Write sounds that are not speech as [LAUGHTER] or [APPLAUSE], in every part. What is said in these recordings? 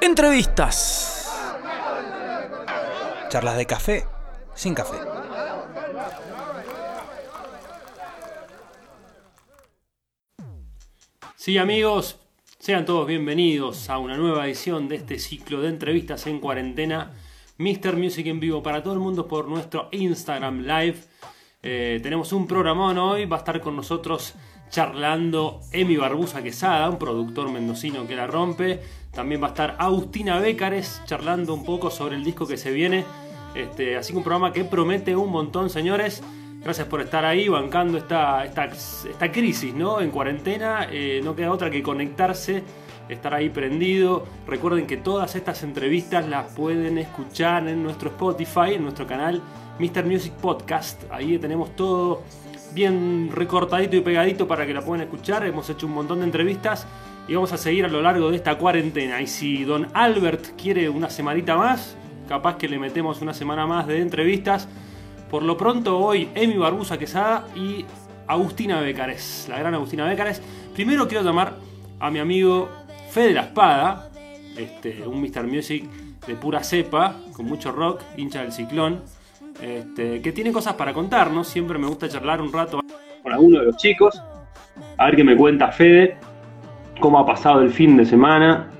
Entrevistas. Charlas de café sin café. Sí, amigos, sean todos bienvenidos a una nueva edición de este ciclo de entrevistas en cuarentena. Mr. Music en vivo para todo el mundo por nuestro Instagram Live. Eh, tenemos un programón hoy, va a estar con nosotros charlando Emi Barbusa Quesada, un productor mendocino que la rompe. También va a estar Agustina Bécares charlando un poco sobre el disco que se viene. Este, así que un programa que promete un montón, señores. Gracias por estar ahí bancando esta, esta, crisis, ¿no? En cuarentena, eh, no queda otra que conectarse, estar ahí prendido. Recuerden que todas estas entrevistas las pueden escuchar en nuestro Spotify, en nuestro canal Mr. Music Podcast. Ahí tenemos todo bien recortadito y pegadito para que la puedan escuchar. Hemos hecho un montón de entrevistas y vamos a seguir a lo largo de esta cuarentena. Y si don Albert quiere una semanita más, capaz que le metemos una semana más de entrevistas. Por lo pronto hoy Emi Barbusa Quesada y Agustina Becares, la gran Agustina Becares. Primero quiero llamar a mi amigo Fede La Espada, este, un Mr. Music de pura cepa, con mucho rock, hincha del ciclón, este, que tiene cosas para contarnos. Siempre me gusta charlar un rato con alguno de los chicos. A ver qué me cuenta Fede, cómo ha pasado el fin de semana.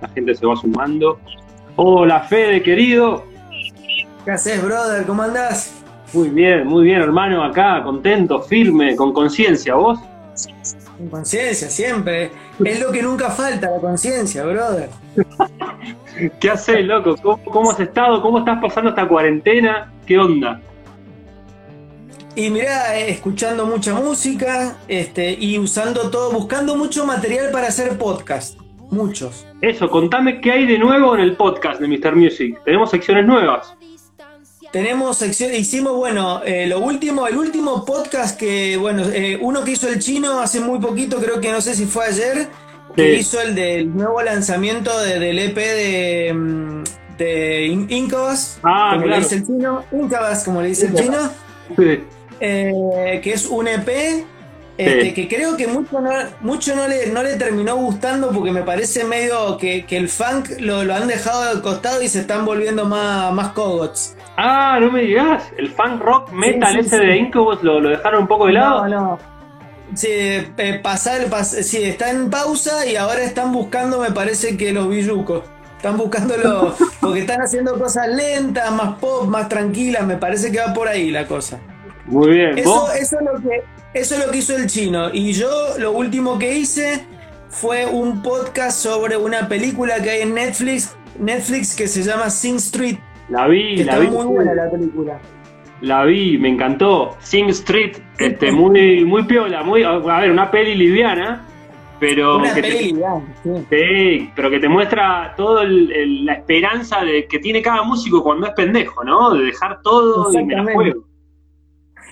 La gente se va sumando. Hola Fede, querido. ¿Qué haces, brother? ¿Cómo andás? Muy bien, muy bien, hermano. Acá, contento, firme, con conciencia. ¿Vos? Con conciencia, siempre. Es lo que nunca falta, la conciencia, brother. [LAUGHS] ¿Qué haces, loco? ¿Cómo, ¿Cómo, has estado? ¿Cómo estás pasando esta cuarentena? ¿Qué onda? Y mirá, eh, escuchando mucha música este, y usando todo, buscando mucho material para hacer podcast. Muchos. Eso, contame qué hay de nuevo en el podcast de Mr. Music. Tenemos secciones nuevas. Tenemos secciones, hicimos, bueno, eh, lo último, el último podcast que, bueno, eh, uno que hizo el chino hace muy poquito, creo que no sé si fue ayer, que hizo el del nuevo lanzamiento de, del EP de, mm, de Incubus, ah, como claro. le dice el chino, Incubus, como le dice el chino, Sí. eh, que es un EP este, Sí. que creo que mucho no, mucho no, le, no le terminó gustando porque me parece medio que, que el funk lo, lo han dejado al costado y se están volviendo más, más cogots. Ah, no me digas. El funk rock metal sí, ese de Incubus lo, lo dejaron un poco de lado. No, no. Sí, eh, pasar, pas- sí, está en pausa y ahora están buscando, me parece que los billucos. Están buscando los. [LAUGHS] porque están haciendo cosas lentas, más pop, más tranquilas. Me parece que va por ahí la cosa. Muy bien. Eso, eso, es lo que, eso es lo que hizo el chino. Y yo lo último que hice fue un podcast sobre una película que hay en Netflix, Netflix que se llama Sing Street. La vi, Que la está vi. muy buena la película. La vi, me encantó. Sing Street, este, muy, muy piola, muy, a ver, una peli liviana, pero Una que te- peli, ya, sí. Sí, pero que te muestra toda la esperanza de que tiene cada músico cuando es pendejo, ¿no? De dejar todo y me la juego.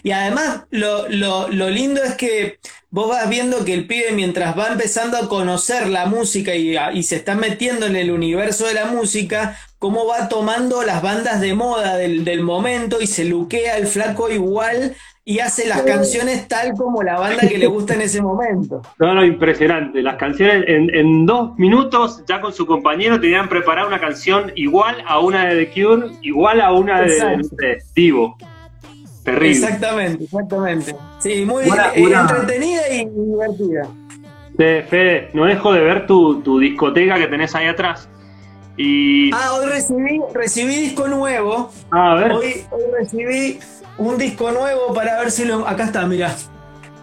Y además, lo, lo- lo lindo es que vos vas viendo que el pibe, mientras va empezando a conocer la música y, a- y se está metiendo en el universo de la música, cómo va tomando las bandas de moda del, del momento y se luquea el flaco igual y hace las canciones tal como la banda que le gusta en ese momento. [LAUGHS] No, no, impresionante. Las canciones en, en dos minutos, ya con su compañero, tenían preparado una canción igual a una de The Cure, igual a una de, Exacto. sé, Divo. Terrible. Exactamente, exactamente. Sí, muy Buena- eh, buena- entretenida y divertida. Fede, no dejo de ver tu, tu discoteca que tenés ahí atrás. Y. Ah, hoy recibí, recibí disco nuevo. a ver. Hoy, hoy recibí un disco nuevo para ver si lo. Acá está, mira.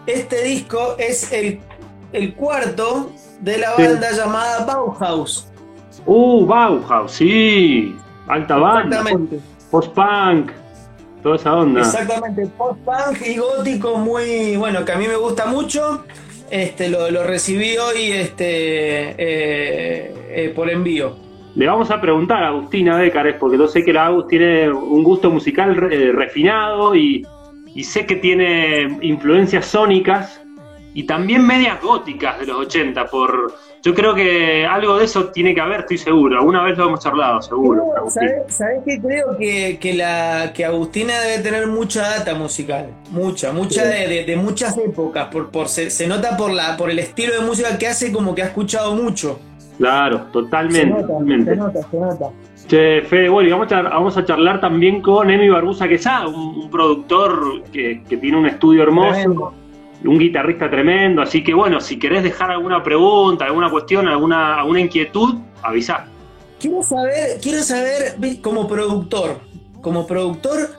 Este disco es el, el cuarto de la Sí. banda llamada Bauhaus. Uh, Bauhaus, sí. Alta banda. Exactamente. Post-punk. Toda esa onda. Exactamente. Post-punk y gótico muy. Bueno, que a mí me gusta mucho. Este, lo, lo recibí hoy este, eh, eh, por envío. Le vamos a preguntar a Agustina Bécares, porque yo sé que la Agus tiene un gusto musical eh, refinado y, y sé que tiene influencias sónicas y también medias góticas de los 80. Por, yo creo que algo de eso tiene que haber, estoy seguro. Alguna vez lo hemos charlado, seguro. ¿Sabes qué? Creo que, que, la, que Agustina debe tener mucha data musical. Mucha, mucha de, de- de muchas épocas. Por, por, se, se nota por, la, por el estilo de música que hace, como que ha escuchado mucho. Claro, totalmente. Se nota, totalmente. se nota, se nota. Che, Fede, bueno, y vamos a, vamos a charlar también con Emi Barbusa Quesada, un, un productor que, que tiene un estudio hermoso, Tremendo. Un guitarrista tremendo. Así que, bueno, si querés dejar alguna pregunta, alguna cuestión, alguna, alguna inquietud, avisá. Quiero saber, quiero saber, como productor, como productor,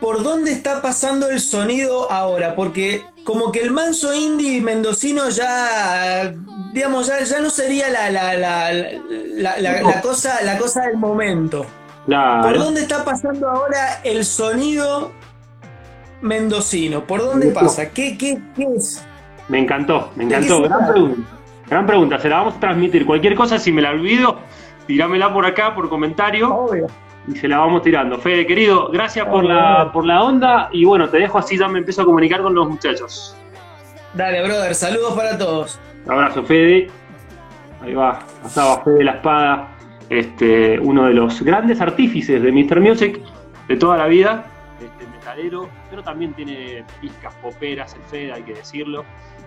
por dónde está pasando el sonido ahora, porque como que el manso indie mendocino ya, digamos, ya, ya no sería la, la, la, la, cosa, la cosa del momento. ¿Por dónde está pasando ahora el sonido mendocino? ¿Por dónde pasa? ¿Qué, qué, qué es? Me encantó, me ¿De qué encantó. Gran pregunta. Gran pregunta, se la vamos a transmitir. Cualquier cosa, si me la olvido, tirámela por acá, por comentario. Obvio. y se la vamos tirando. Fede, querido, gracias por la, por la onda y bueno, te dejo así, ya me empiezo a comunicar con los muchachos. Dale, brother, saludos para todos. Un abrazo, Fede. Ahí va, pasaba Fede la espada, este, uno de los grandes artífices de Mr. Music de toda la vida, pero también tiene pizcas poperas, el Fede, hay que decirlo.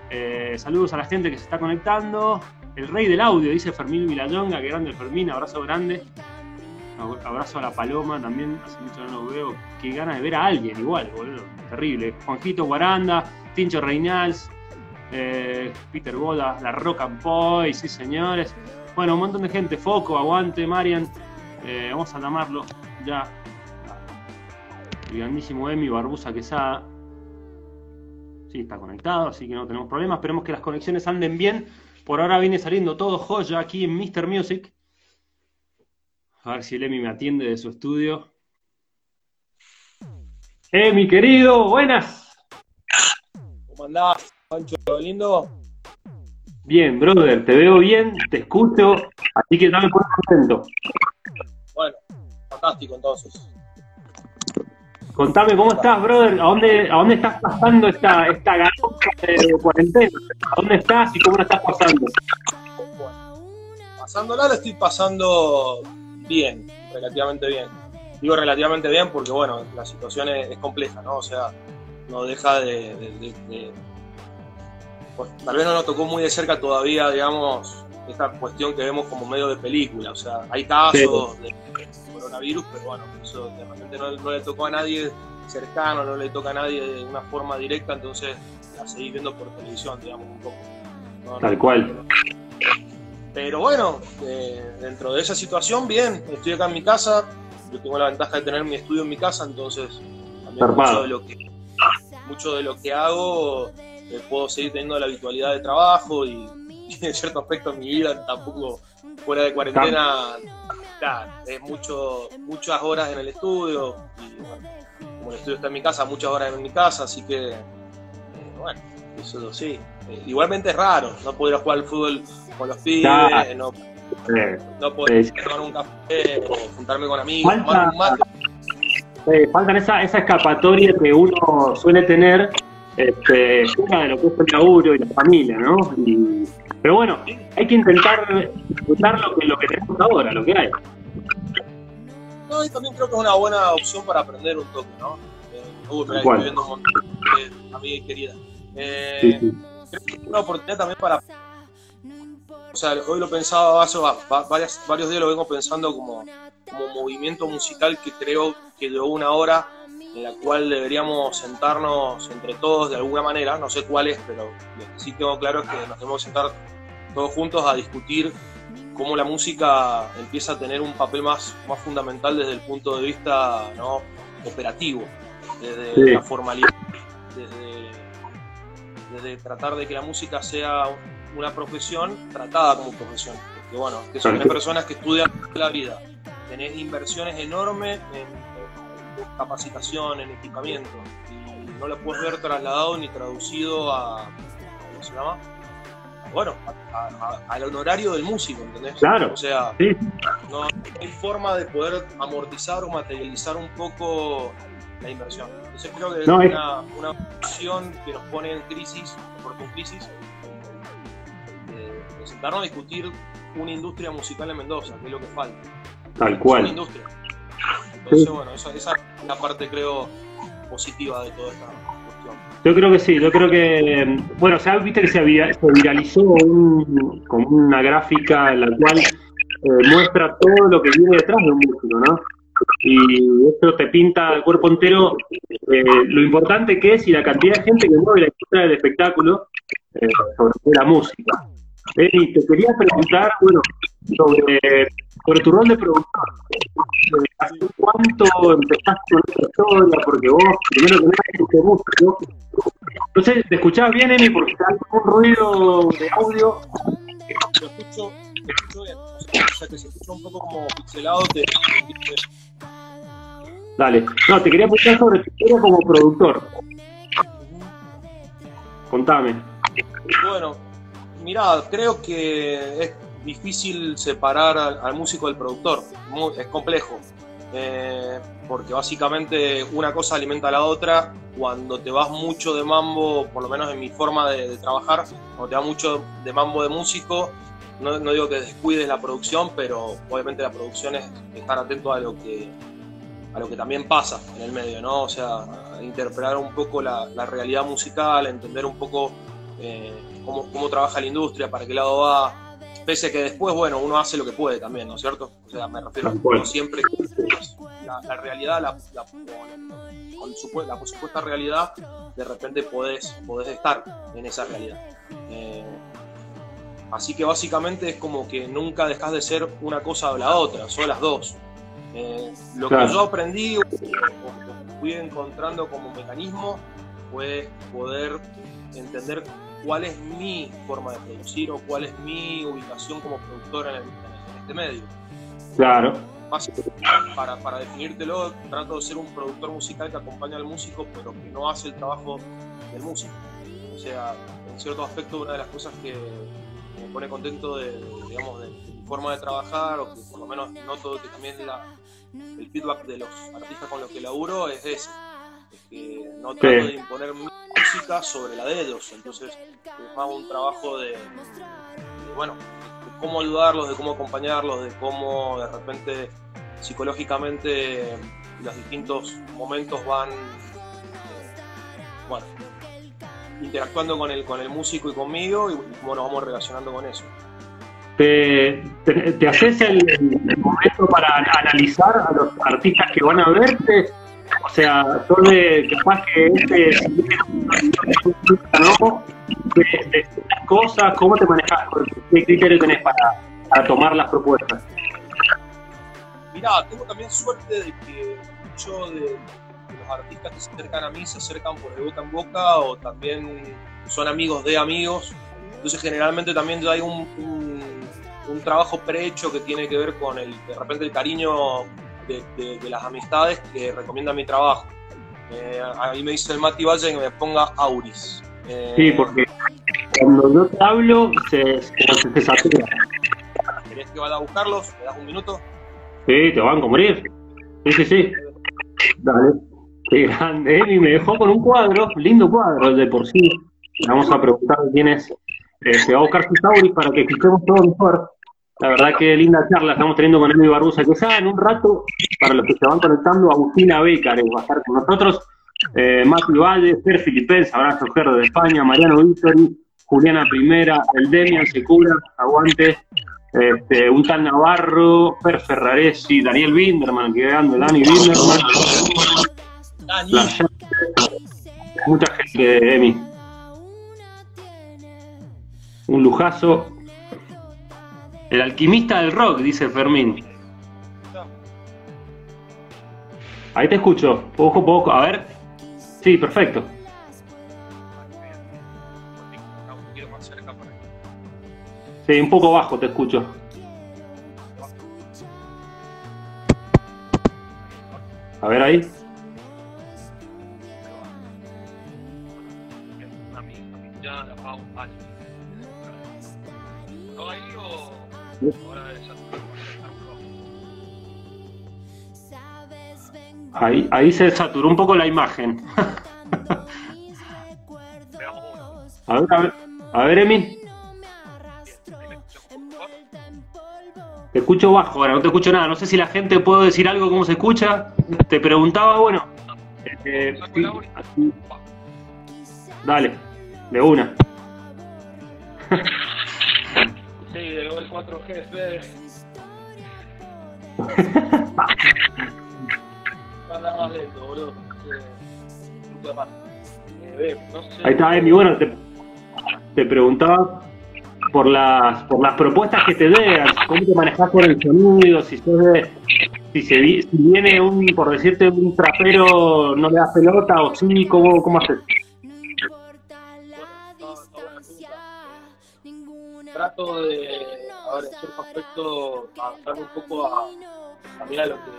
Eh, saludos a la gente que se está conectando. El rey del audio, dice Fermín Vilayonga, que grande Fermín, abrazo grande. Abrazo a la paloma también, hace mucho no lo veo. Qué ganas de ver a alguien igual, boludo. Terrible. Juanjito Guaranda, Tincho Reinals, eh, Peter Boda, La Rock and Boy, sí señores. Bueno, un montón de gente. Foco, Aguante, Marian. Eh, vamos a llamarlo ya. El grandísimo Emi Barbusa Quesada. Sí, está conectado, así que no tenemos problemas. Esperemos que las conexiones anden bien. Por ahora viene saliendo todo joya aquí en Mr. Music. A ver si el Emi me atiende de su estudio. Emi, querido, buenas. ¿Cómo andás, Pancho lindo? Bien, brother, te veo bien, te escucho, así que ya me pones contento. Bueno, fantástico entonces. Contame cómo estás, brother, a dónde, a dónde estás pasando esta, esta ganosa de cuarentena, a dónde estás y cómo la estás pasando. Pasándola la estoy pasando bien, relativamente bien. Digo relativamente bien porque, bueno, la situación es, compleja, ¿no? O sea, no deja de... de- de- de- pues, tal vez no nos tocó muy de cerca todavía, digamos, esta cuestión que vemos como medio de película. O sea, hay casos de coronavirus, pero bueno, eso de repente no, no le tocó a nadie cercano, no le toca a nadie de una forma directa, entonces la seguís viendo por televisión, digamos, un poco. No, no- Tal cual. pero bueno, eh, dentro de esa situación, bien, estoy acá en mi casa, yo tengo la ventaja de tener mi estudio en mi casa, entonces también mucho de lo que mucho de lo que hago eh, puedo seguir teniendo la habitualidad de trabajo y en cierto aspecto mi vida tampoco fuera de cuarentena es mucho muchas horas en el estudio y bueno, como el estudio está en mi casa, muchas horas en mi casa, así que eh, bueno, eso sí. Eh, igualmente es raro no poder jugar al fútbol con los pibes, no no poder Sí. tomar un café o juntarme con amigos, tomar un mate. eh, faltan esa, esa escapatoria que uno suele tener este, de lo que es el laburo y la familia, ¿no? Y- pero bueno, hay que intentar disfrutar lo que, lo que tenemos ahora, lo que hay. No, y también creo que es una buena opción para aprender un toque, ¿no? Eh, uy, estoy viendo un montón de. Eh, Sí, sí. creo que es una oportunidad también para. O sea, hoy lo pensaba, hace varios días lo vengo pensando como, como movimiento musical que creo que de una hora en la cual deberíamos sentarnos entre todos de alguna manera, no sé cuál es, pero lo que sí tengo claro es que nos tenemos que sentar todos juntos a discutir cómo la música empieza a tener un papel más, más fundamental desde el punto de vista ¿no? operativo, desde Sí. la formalidad, desde, desde tratar de que la música sea una profesión tratada como profesión. Porque bueno, que son Claro. personas que estudian la vida, tenés inversiones enormes en, en capacitación, en equipamiento, y no lo puedes ver trasladado ni traducido a, ¿cómo se llama? Bueno, a- a- a- al honorario del músico, ¿entendés? Claro. O sea, Sí. no hay forma de poder amortizar o materializar un poco la inversión. Entonces creo que es No, es- una, una opción que nos pone en crisis, porque en crisis, de, de sentarnos a discutir una industria musical en Mendoza, que es lo que falta. Tal Es una cual. industria. Entonces, Sí. bueno, esa, esa es la parte, creo, positiva de toda esta cuestión. Yo creo que sí, yo creo que, bueno, o sea, viste que se, viralizó un, como una gráfica en la cual eh, muestra todo lo que viene detrás de un músico, ¿no? Y esto te pinta el cuerpo entero eh, lo importante que es y la cantidad de gente que mueve la industria del espectáculo eh, sobre la música. Y te quería preguntar, bueno, sobre, sobre tu rol de productor. ¿Hace cuánto empezaste con esta historia? Porque vos, primero que nada, escuché músico. Entonces, ¿te escuchabas bien, Emi? Porque está un ruido de audio. Lo escucho, escucho bien. O sea, que se escucha un poco como pixelado, te... Dale. No, te quería preguntar sobre tu historia como productor. Contame. Bueno, mira, creo que es difícil separar al, músico del productor. es complejo. Eh, porque básicamente una cosa alimenta a la otra. Cuando te vas mucho de mambo, por lo menos en mi forma de, trabajar, cuando te vas mucho de mambo de músico, no, digo que descuides la producción, pero obviamente la producción es estar atento a lo que a lo que también pasa en el medio, ¿no? O sea, interpretar un poco la, realidad musical, entender un poco eh, cómo, trabaja la industria, para qué lado va, pese a que después, bueno, uno hace lo que puede también, ¿no es cierto? O sea, me refiero, no siempre la, realidad, la, la, con la supuesta realidad, de repente podés, podés estar en esa realidad. Eh, así que básicamente es como que nunca dejas de ser una cosa o la otra, son las dos. Eh, lo que yo aprendí o, fui encontrando como mecanismo fue poder entender cuál es mi forma de producir o cuál es mi ubicación como productor en, este medio. Claro. Para, para definírtelo, trato de ser un productor musical que acompaña al músico, pero que no hace el trabajo del músico. O sea, en cierto aspecto, una de las cosas que me pone contento de, digamos, de, mi forma de trabajar, o que por lo menos noto que también la, el feedback de los artistas con los que laburo es ese. Es que no trato de imponer mi sobre la de ellos. Entonces es más un trabajo de, bueno, cómo ayudarlos, de cómo acompañarlos, de cómo de repente psicológicamente los distintos momentos van eh, bueno, interactuando con el, con el músico y conmigo y cómo nos vamos relacionando con eso te, haces el, momento para analizar a los artistas que van a verte. O sea, de capaz que este ¿no? cosas, ¿cómo te manejas? ¿Qué criterio tenés para, para tomar las propuestas? Mirá, tengo también suerte de que muchos de, los artistas que se acercan a mí se acercan por de boca en boca o también son amigos de amigos. Entonces generalmente también hay un un trabajo prehecho que tiene que ver con el, de repente el cariño de, las amistades que recomienda mi trabajo. Eh, ahí me dice el Mati Valle que me ponga Auris. Eh, sí, porque cuando yo te hablo se, se, se satura. ¿Querés que vaya a buscarlos? ¿Me das un minuto? Sí, te van a morir. Sí, sí, sí. Dale. Qué grande. Y me dejó con un cuadro, lindo cuadro de por sí. Vamos a preguntar quién es. Eh, se va a buscar sus Auris para que escuchemos todo mejor. La verdad que linda charla estamos teniendo con Emi Barbusa, que ya en un rato, para los que se van conectando, Agustina Bécares va a estar con nosotros, eh, Mati Valle, Fer Filipense, abrazo Gerdo de España, Mariano Victori, Juliana Primera, el Demian Secura, aguante, este, un tal Navarro, Fer Ferraresi, Daniel Binderman, que ando, Dani Binderman. mucha gente, Emi. Un lujazo. El alquimista del rock, dice Fermín. Ahí te escucho, poco poco, a ver. Sí, perfecto. Sí, un poco bajo te escucho. A ver ahí. Ahí, ahí se saturó un poco la imagen. a ver, a ver, a ver. Te escucho bajo, ahora no te escucho nada. No sé si la gente puede decir algo, cómo se escucha. Te preguntaba, bueno. Eh, Dale, de una. 4G, Fede. Anda más lento, boludo. Eh. Eh. Ahí está, Emi. Bueno, te, te preguntaba por las, por las propuestas que te den, cómo te manejas con el sonido, si sos de- si, se, si viene un, por decirte, un trapero, no le das pelota, o sí, ¿cómo, cómo haces? trato de, a ver, en cierto aspecto, adaptarme un poco a, también a lo que,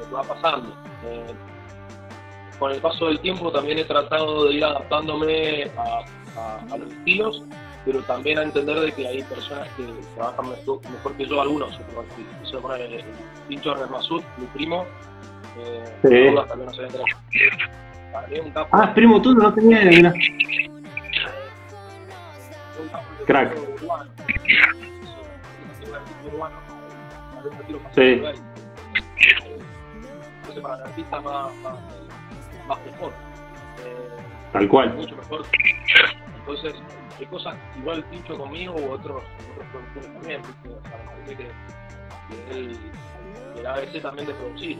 lo que va pasando. Eh, con el paso del tiempo también he tratado de ir adaptándome a, a- a los estilos, pero también a entender de que hay personas que trabajan mejor, mejor que yo, algunos. El, pincho de Masud, mi primo, eh, Sí. también no se ve Para mí es un capo. Ah, es primo tuyo, no tenía idea, mirá. un capo de Crack. Urbano. Sí. Entonces para el artista más, más, más mejor. Eh, Tal cual. mucho mejor. Entonces, hay cosas igual pincho conmigo u otros, otros productores también, ¿viste? O sea, me parece que, que él da ese también de producir.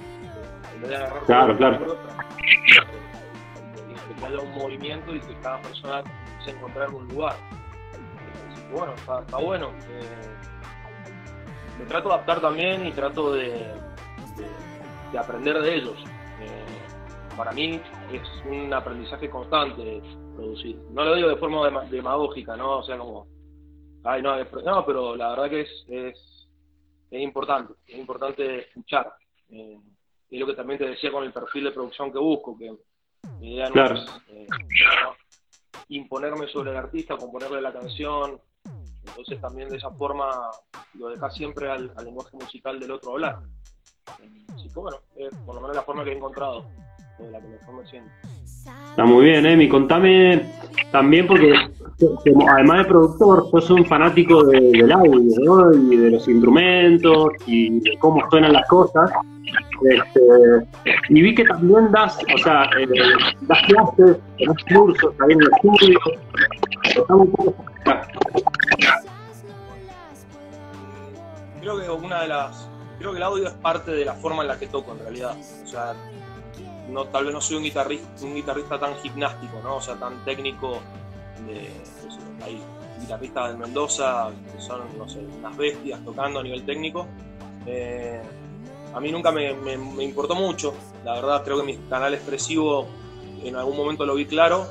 En vez de agarrar Claro, claro. que, que haya un movimiento y que cada persona se encuentre en un lugar. Así que bueno, está, está bueno. Eh, me trato de adaptar también y trato de, de- de aprender de ellos. Eh, para mí es un aprendizaje constante producir. No lo digo de forma dema- demagógica, ¿no? O sea, como, ay, no, no, pero la verdad que es, es, es importante, es importante escuchar. Eh, y lo que también te decía con el perfil de producción que busco, que mi idea no Claro. es eh, no, imponerme sobre el artista, componerle la canción. Entonces también de esa forma lo dejas siempre al, lenguaje musical del otro hablar. Así que bueno, es por lo menos la forma que he encontrado, de la que mejor me siento. Está muy bien, Emi. Contame también, porque además de productor, sos un fanático de- del audio, ¿no? Y de los instrumentos y de cómo suenan las cosas. Este, y vi que también das, o sea, eh, das clases, tenés cursos ahí en el estudio. Un poco. Creo que una de las. Creo que el audio es parte de la forma en la que toco en realidad. O sea, no, tal vez no soy un guitarrista, un guitarrista tan gimnástico, ¿no? O sea, tan técnico de. hay guitarristas de Mendoza que son, no sé, unas bestias tocando a nivel técnico. Eh, a mí nunca me, me- me importó mucho. La verdad, creo que mi canal expresivo en algún momento lo vi claro.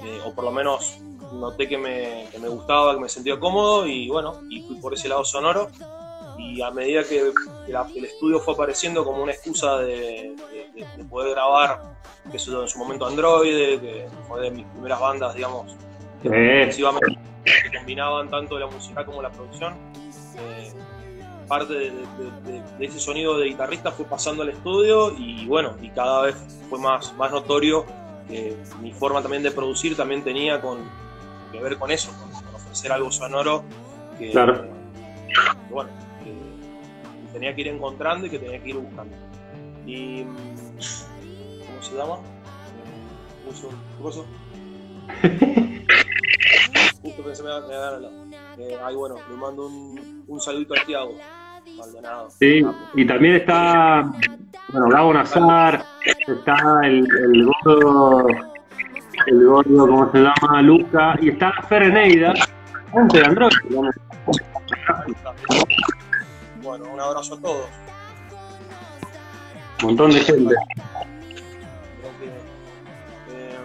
eh, o por lo menos noté que me, que me gustaba, que me sentía cómodo y bueno, y fui por ese lado sonoro. Y a medida que la- el estudio fue apareciendo como una excusa de, de- de- de poder grabar, que eso en su momento Android, que fue de mis primeras bandas, digamos, que combinaban tanto la música como la producción. eh, parte de, ese sonido de guitarrista fue pasando al estudio y bueno, y cada vez fue más, más notorio que mi forma también de producir también tenía con, que ver con eso, con, con ofrecer algo sonoro que, Claro. que, bueno, tenía que ir encontrando y que tenía que ir buscando. Y, mm, ¿cómo se llama? ¿Qué pasó? [LAUGHS] Justo pensé me iba me iba a lado. Eh, ay, bueno, le mando un, un saludito a Tiago, Maldonado. Sí, y también está, bueno, Gabo Nazar, está el, el gordo, el gordo, ¿cómo se llama? Luca, y está Fer Eneida, gente de Android. ¿No? Bueno, un abrazo a todos. Un montón de gente. Creo que. eh,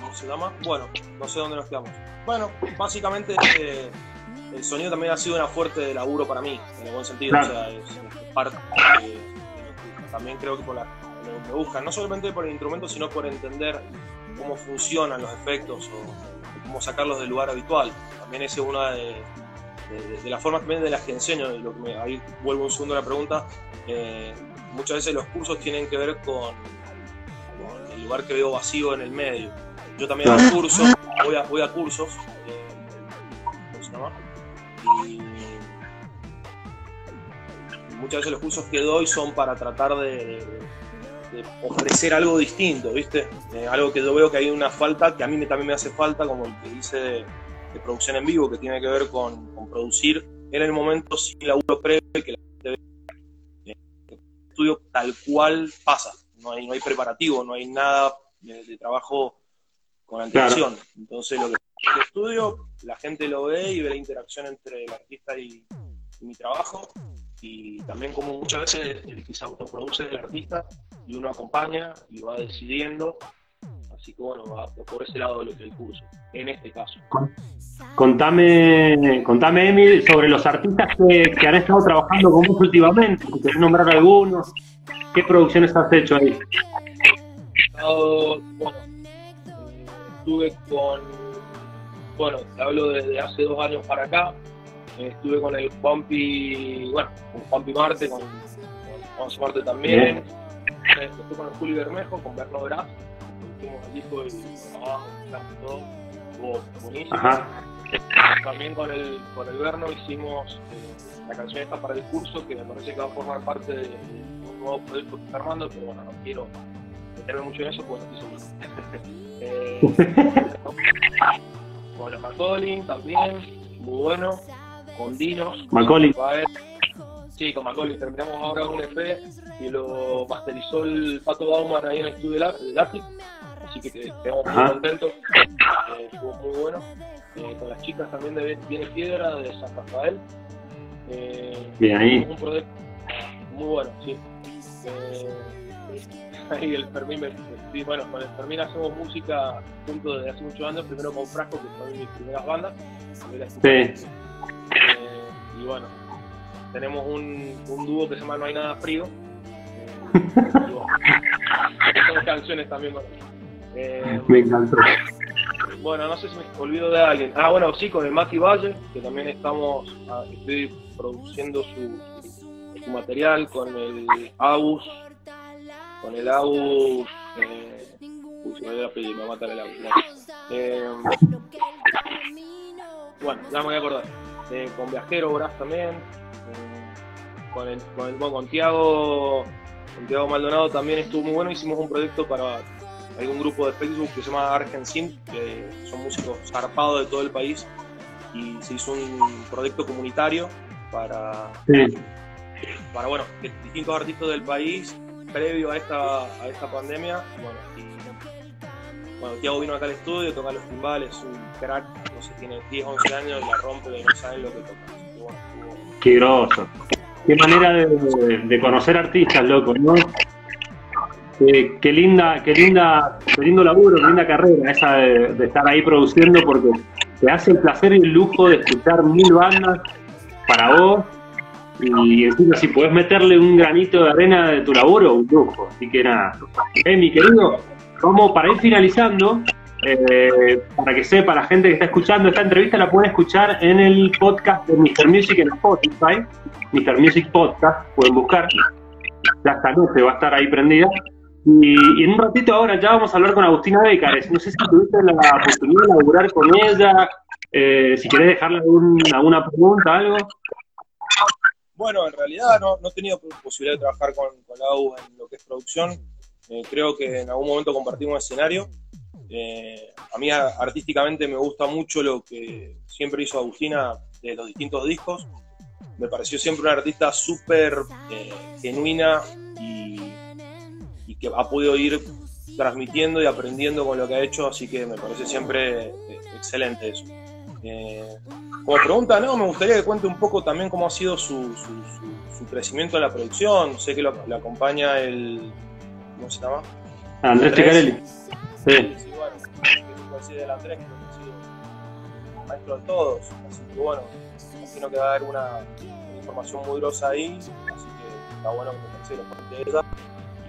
¿Cómo se llama? Bueno, no sé dónde nos quedamos. Bueno, básicamente eh, el sonido también ha sido una fuerte de laburo para mí, en el buen sentido. Claro. O sea, es, es parte de, de también creo que por la, lo que me buscan, no solamente por el instrumento, sino por entender cómo funcionan los efectos o cómo sacarlos del lugar habitual. También esa es una de, de, de las formas también de las que enseño. y Lo que me- ahí vuelvo un segundo a la pregunta. eh, muchas veces los cursos tienen que ver con, con el lugar que veo vacío en el medio. Yo también hago cursos, voy a, voy a cursos, eh, ¿cómo se llama? Y, y muchas veces los cursos que doy son para tratar de, de- ofrecer algo distinto, ¿viste? Eh, algo que yo veo que hay una falta, que a mí también me hace falta, como el que dice de, producción en vivo, que tiene que ver con, producir en el momento sin laburo previo que la gente ve. el estudio tal cual pasa, no hay, no hay preparativo, no hay nada de, trabajo con antelación. Entonces, lo que el estudio, la gente lo ve y ve la interacción entre el artista y, mi trabajo y también como muchas veces el que se autoproduce el artista y uno acompaña y va decidiendo. Así que bueno, va por ese lado lo que el curso, en este caso. Contame, contame Emil, sobre los artistas que, han estado trabajando con vos últimamente, si querés nombrar algunos, ¿qué producciones has hecho ahí? bueno, estuve con, bueno, te hablo desde hace dos años para acá, estuve con el Juanpi, bueno, con Juanpi Marte, con, con Marte también, estuve con el Julio Bermejo, con Berno Brás, el. También con el, con el Berno hicimos eh, la canción esta para el curso, que me parece que va a formar parte de, un nuevo proyecto que está armando, pero bueno, no quiero meterme mucho en eso porque no estoy [LAUGHS] seguro. eh, [LAUGHS] con los Macaulay también, muy bueno con Dinos. Macaulay. Sí, con Macaulay. Terminamos ahora un EP y lo masterizó el Pato Bauman ahí en el estudio del Arctic. Así que quedamos muy contentos. Eh, estuvo muy bueno. Eh, con las chicas también de Viene Piedra, de San Rafael. Eh, Bien ahí. Un proyecto muy bueno, sí. [LAUGHS] ahí el Fermín me, bueno, con el Fermín hacemos música juntos desde hace muchos años, primero con Frasco, que fue mis primeras bandas. Sí y bueno, tenemos un, un, dúo que se llama No hay nada frío. [LAUGHS] Eh, canciones también. Eh, me encantó. Bueno, no sé si me olvido de alguien. Ah, bueno, sí, con el Mati Valle, que también estamos, ah, estoy produciendo su, su, material, con el AUS, con el AUS, eh, uy, se me la peli, me va a matar el AUS. Eh, bueno, ya me voy a acordar. Eh, con Viajero Brás también, con, el, con, el, bueno, con Tiago, Maldonado también estuvo muy bueno, hicimos un proyecto para algún grupo de Facebook que se llama Argensin, que son músicos zarpados de todo el país, y se hizo un proyecto comunitario para, para bueno, distintos artistas del país, previo a esta, a esta pandemia, bueno, y bueno, Tiago vino acá al estudio, toca los timbales, un crack, no sé, tiene 10, 11 años la rompe y no sabe lo que toca. Qué groso. Qué manera de, conocer artistas, loco, ¿no? Qué, linda, qué linda, qué lindo laburo, qué linda carrera esa de, estar ahí produciendo porque te hace el placer y el lujo de escuchar mil bandas para vos y encima si puedes meterle un granito de arena de tu laburo, un lujo. Así que nada, eh, mi querido, como para ir finalizando, eh, para que sepa la gente que está escuchando esta entrevista, la puede escuchar en el podcast de Mr. Music en Spotify, Mr. Music Podcast, pueden buscar, ya esta noche va a estar ahí prendida. Y, en un ratito ahora ya vamos a hablar con Agustina Becares. No sé si tuviste la oportunidad de laburar con ella, eh, si querés dejarle alguna pregunta, algo. Bueno, en realidad no, no he tenido posibilidad de trabajar con, con Lau en lo que es producción. Eh, creo que en algún momento compartimos escenario eh, a mí artísticamente me gusta mucho lo que siempre hizo Agustina de los distintos discos. Me pareció siempre una artista súper eh, genuina que ha podido ir transmitiendo y aprendiendo con lo que ha hecho, así que me parece siempre eh, excelente eso. como pregunta, no, me gustaría que cuente un poco también cómo ha sido su, crecimiento en la producción. Sé que lo, acompaña el. ¿Cómo se llama? Andrés Chicarelli. Sí del Andrés, que ha sido maestro de todos. Así que bueno, imagino que va a haber una, información muy grosa ahí, así que está bueno que te consideres de ella.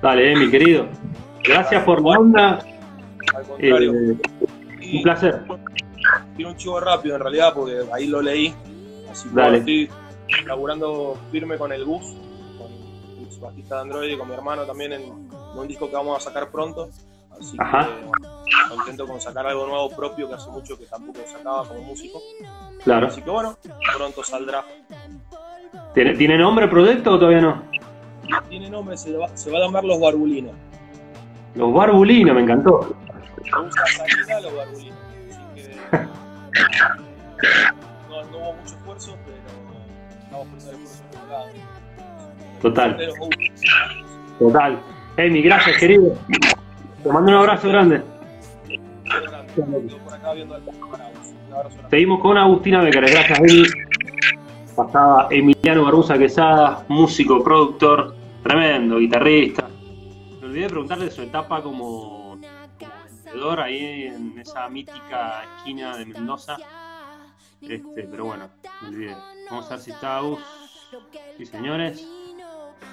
Dale, eh, mi querido. Gracias por la onda. Al contrario. Eh, un placer. Tiene un chivo rápido en realidad, porque ahí lo leí. Así que estoy laburando firme con el bus, con el bajista de Android y con mi hermano también en un disco que vamos a sacar pronto. Así que contento con sacar algo nuevo propio que hace mucho que tampoco sacaba como músico. Claro. Así que bueno, pronto saldrá. ¿Tiene, nombre el proyecto o todavía no? Tiene nombre, se va, se va a llamar Los Barbulinas. Los barbulinos, me encantó. Salida los barbulinos. Así que. No, no hubo mucho esfuerzo, pero estamos poniendo el esfuerzo. Total. Uh, Total. Amy, gracias, querido. Te mando un abrazo grande. Seguimos con Agustina Becares. Gracias, Amy. Pasaba Emiliano Barbusa Quesada, músico, productor, tremendo, guitarrista. Me olvidé de preguntarle su etapa como, como vendedor ahí en esa mítica esquina de Mendoza. Este, pero bueno, me olvidé. Vamos a ver si está Agus. Sí, señores.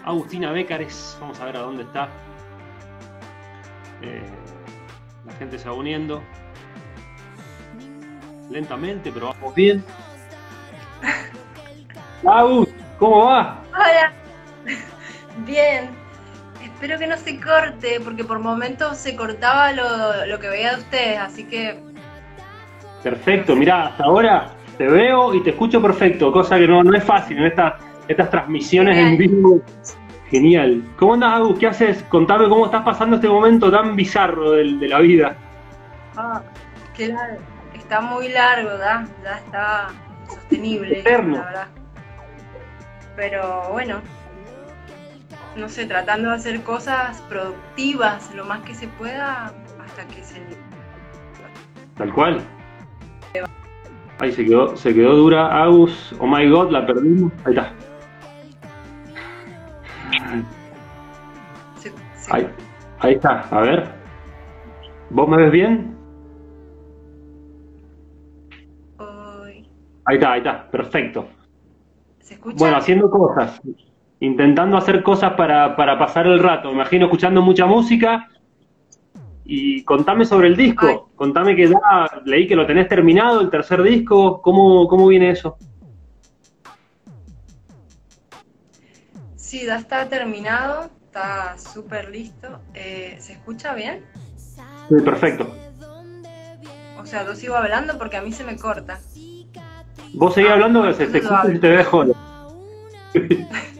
Agustina Bécares, vamos a ver a dónde está. Eh, la gente se va uniendo. Lentamente, pero vamos bien. [LAUGHS] Agus, ¿cómo va? Hola. Bien. Espero que no se corte, porque por momentos se cortaba lo, lo que veía de ustedes, así que Perfecto, mirá, hasta ahora te veo y te escucho perfecto, cosa que no, no es fácil en estas, estas transmisiones en vivo. Genial. ¿Cómo andas, Agus? ¿Qué haces? Contame cómo estás pasando este momento tan bizarro del- de, la vida. ah, que largo. está muy largo, ¿da? ya está sostenible, Eterno. la verdad. Pero bueno, no sé, tratando de hacer cosas productivas lo más que se pueda hasta que se... Tal cual. Ahí se quedó, se quedó dura Agus. Oh my god, la perdimos. Ahí está. Ahí, ahí está. A ver. ¿Vos me ves bien? Ahí está, ahí está. Perfecto. ¿Se escucha? Bueno, haciendo cosas, intentando hacer cosas para, para pasar el rato. Me imagino escuchando mucha música. Y contame sobre el disco. Ay. Contame que ya leí que lo tenés terminado, el tercer disco. ¿Cómo, cómo viene eso? Sí, ya está terminado, está súper listo. Eh, ¿Se escucha bien? Sí, perfecto. O sea, yo sigo hablando porque a mí se me corta. Vos seguís hablando, que se te te joven. [LAUGHS]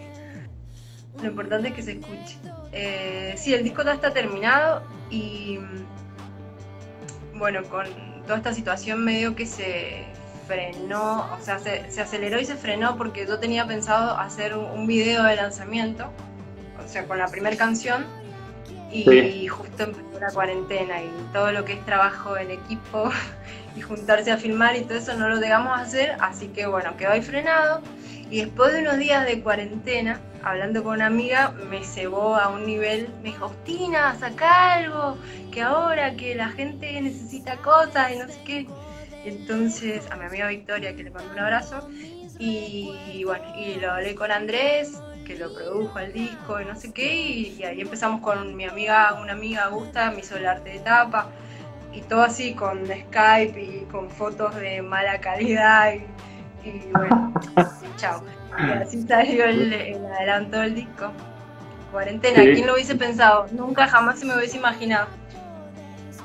Lo importante es que se escuche. Eh, sí, el disco ya está terminado y mm, bueno, con toda esta situación medio que se frenó, o sea, se, se aceleró y se frenó porque yo tenía pensado hacer un, un video de lanzamiento, o sea, con la primera canción y Sí. justo empezó la cuarentena y todo lo que es trabajo en equipo [LAUGHS] y juntarse a filmar y todo eso no lo llegamos a hacer, así que bueno, quedó ahí frenado. Y después de unos días de cuarentena, hablando con una amiga, me cebó a un nivel, me dijo, Ostina, saca algo, que ahora que la gente necesita cosas y no sé qué. Entonces, a mi amiga Victoria, que le mando un abrazo, y, bueno, y lo hablé con Andrés, que lo produjo el disco y no sé qué, y, y ahí empezamos con mi amiga, una amiga Augusta, me hizo el arte de tapa, y todo así con Skype y con fotos de mala calidad, y, y bueno, chao. Y así salió el, el adelanto del disco. Cuarentena, Sí. ¿quién lo hubiese pensado? Nunca jamás se me hubiese imaginado.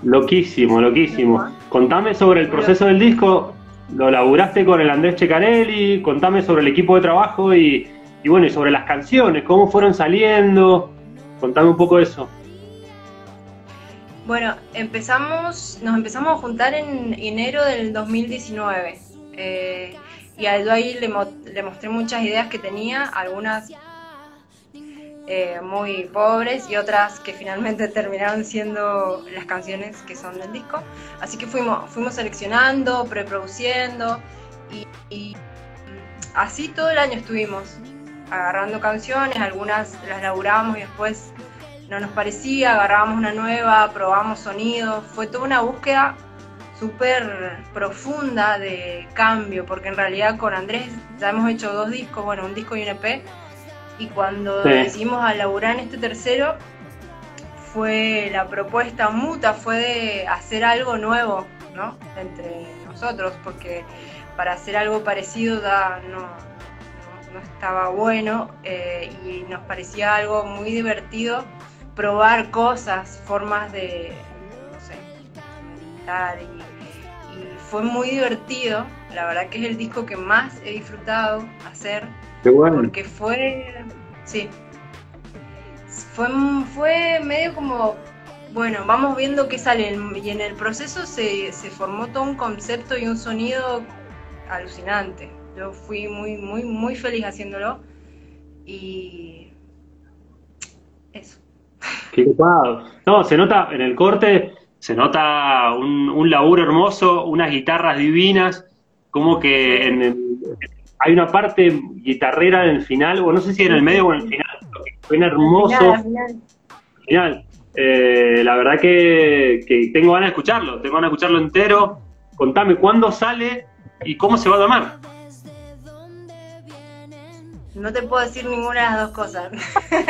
Loquísimo, loquísimo. Contame sobre el proceso del disco. Lo laburaste con el Andrés Checarelli. Contame sobre el equipo de trabajo y, y bueno, y sobre las canciones, cómo fueron saliendo. Contame un poco eso. Bueno, empezamos, nos empezamos a juntar en enero del 2019. eh, y a ahí le, mo- le mostré muchas ideas que tenía, algunas eh, muy pobres y otras que finalmente [LAUGHS] terminaron siendo las canciones que son del disco. Así que fuimos, fuimos seleccionando, preproduciendo y, y mm, así todo el año estuvimos agarrando canciones, algunas las laburábamos y después no nos parecía, agarrábamos una nueva, probamos sonidos, fue toda una búsqueda súper profunda de cambio, porque en realidad con Andrés ya hemos hecho dos discos, bueno, un disco y un EP, y cuando Sí. decidimos a laburar en este tercero, fue la propuesta muta, fue de hacer algo nuevo, ¿no? Entre nosotros, porque para hacer algo parecido ya no, no, no estaba bueno eh, y nos parecía algo muy divertido probar cosas, formas de, no sé, y fue muy divertido. La verdad que es el disco que más he disfrutado hacer Qué bueno. porque fue, sí, fue, fue medio como bueno, vamos viendo qué sale. Y en el proceso se, se formó todo un concepto y un sonido alucinante. Yo fui muy, muy, muy feliz haciéndolo. Y eso. Qué ocupado. No, se nota en el corte, se nota un, un laburo hermoso, unas guitarras divinas, como que en el, hay una parte guitarrera en el final, o no sé si en el medio o en el final, suena hermoso. Final. Eh, la verdad que, que tengo ganas de escucharlo, tengo ganas de escucharlo entero. Contame cuándo sale y cómo se va a tomar. No te puedo decir ninguna de las dos cosas.